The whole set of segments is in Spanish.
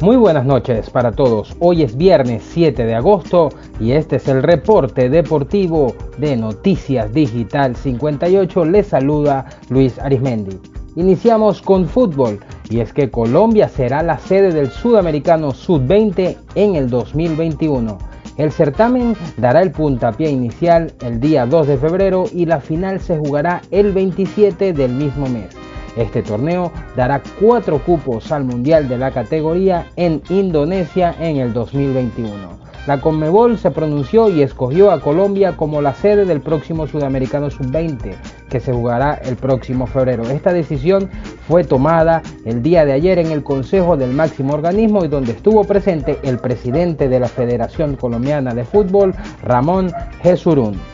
Muy buenas noches para todos. Hoy es viernes 7 de agosto y este es el reporte deportivo de Noticias Digital 58. Les saluda Luis Arismendi. Iniciamos con fútbol y es que Colombia será la sede del Sudamericano Sub-20 en el 2021. El certamen dará el puntapié inicial el día 2 de febrero y la final se jugará el 27 del mismo mes. Este torneo dará cuatro cupos al Mundial de la categoría en Indonesia en el 2021. La Conmebol se pronunció y escogió a Colombia como la sede del próximo Sudamericano Sub-20, que se jugará el próximo febrero. Esta decisión fue tomada el día de ayer en el Consejo del máximo organismo y donde estuvo presente el presidente de la Federación Colombiana de Fútbol, Ramón Jesurún.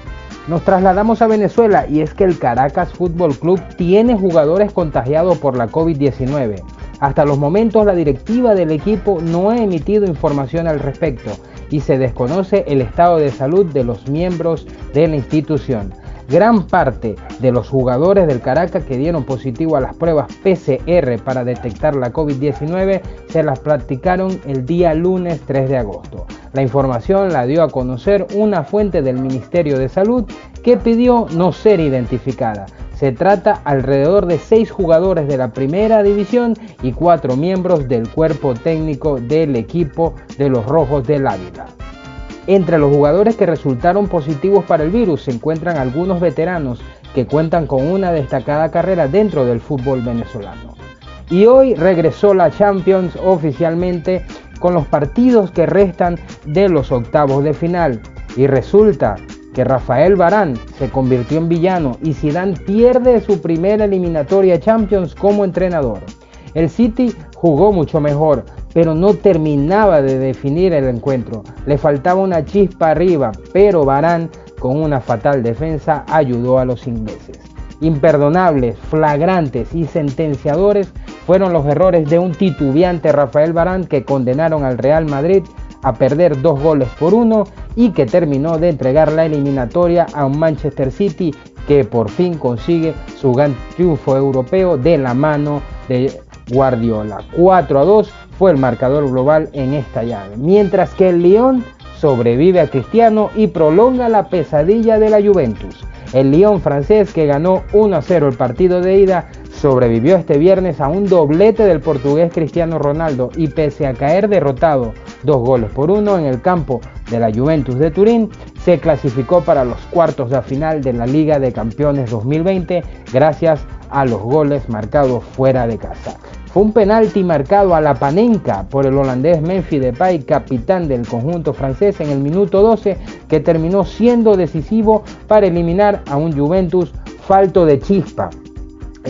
Nos trasladamos a Venezuela y es que el Caracas Fútbol Club tiene jugadores contagiados por la COVID-19. Hasta los momentos la directiva del equipo no ha emitido información al respecto y se desconoce el estado de salud de los miembros de la institución. Gran parte de los jugadores del Caracas que dieron positivo a las pruebas PCR para detectar la COVID-19 se las practicaron el día lunes 3 de agosto. La información la dio a conocer una fuente del Ministerio de Salud que pidió no ser identificada. Se trata alrededor de seis jugadores de la primera división y cuatro miembros del cuerpo técnico del equipo de los Rojos del Ávila. Entre los jugadores que resultaron positivos para el virus se encuentran algunos veteranos que cuentan con una destacada carrera dentro del fútbol venezolano. Y hoy regresó la Champions oficialmente con los partidos que restan de los octavos de final. Y resulta que Rafael Barán se convirtió en villano y Zidane pierde su primera eliminatoria Champions como entrenador. El City jugó mucho mejor, pero no terminaba de definir el encuentro. Le faltaba una chispa arriba, pero Barán, con una fatal defensa, ayudó a los ingleses. Imperdonables, flagrantes y sentenciadores fueron los errores de un titubeante Rafael Barán que condenaron al Real Madrid a perder dos goles por uno y que terminó de entregar la eliminatoria a un Manchester City que por fin consigue su gran triunfo europeo de la mano de Guardiola. 4 a 2 fue el marcador global en esta llave. Mientras que el Lyon sobrevive a Cristiano y prolonga la pesadilla de la Juventus. El Lyon francés que ganó 1 a 0 el partido de ida sobrevivió este viernes a un doblete del portugués Cristiano Ronaldo y pese a caer derrotado dos goles por uno en el campo de la Juventus de Turín, se clasificó para los cuartos de final de la Liga de Campeones 2020 gracias a los goles marcados fuera de casa. Un penalti marcado a la panenca por el holandés Memphis Depay, capitán del conjunto francés en el minuto 12, que terminó siendo decisivo para eliminar a un Juventus falto de chispa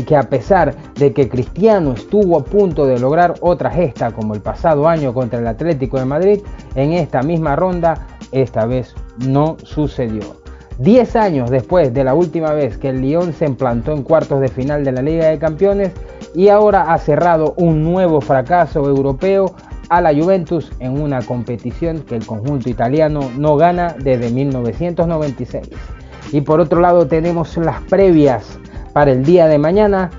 que a pesar de que Cristiano estuvo a punto de lograr otra gesta como el pasado año contra el Atlético de Madrid, en esta misma ronda esta vez no sucedió. Diez años después de la última vez que el Lyon se implantó en cuartos de final de la Liga de Campeones, y ahora ha cerrado un nuevo fracaso europeo a la Juventus en una competición que el conjunto italiano no gana desde 1996. Y por otro lado tenemos las previas para el día de mañana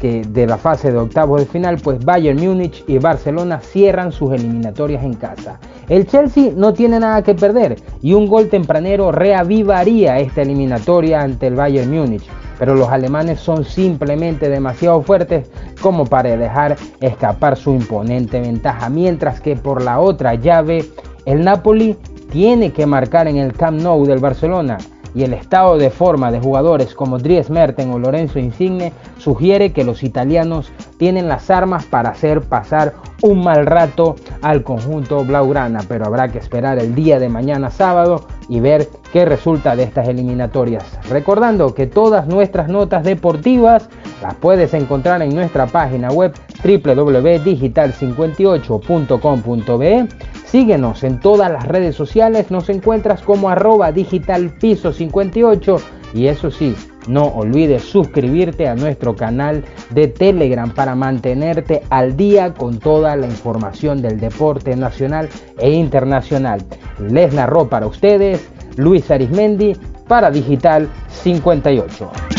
que de la fase de octavos de final, pues Bayern Múnich y Barcelona cierran sus eliminatorias en casa. El Chelsea no tiene nada que perder y un gol tempranero reavivaría esta eliminatoria ante el Bayern Múnich pero los alemanes son simplemente demasiado fuertes como para dejar escapar su imponente ventaja, mientras que por la otra llave el Napoli tiene que marcar en el Camp Nou del Barcelona y el estado de forma de jugadores como Dries Merten o Lorenzo Insigne sugiere que los italianos tienen las armas para hacer pasar un mal rato al conjunto blaugrana, pero habrá que esperar el día de mañana sábado y ver qué resulta de estas eliminatorias. Recordando que todas nuestras notas deportivas las puedes encontrar en nuestra página web www.digital58.com.be Síguenos en todas las redes sociales, nos encuentras como arroba digital piso 58 y eso sí, no olvides suscribirte a nuestro canal de Telegram para mantenerte al día con toda la información del deporte nacional e internacional. Les narró para ustedes Luis Arismendi para Digital 58.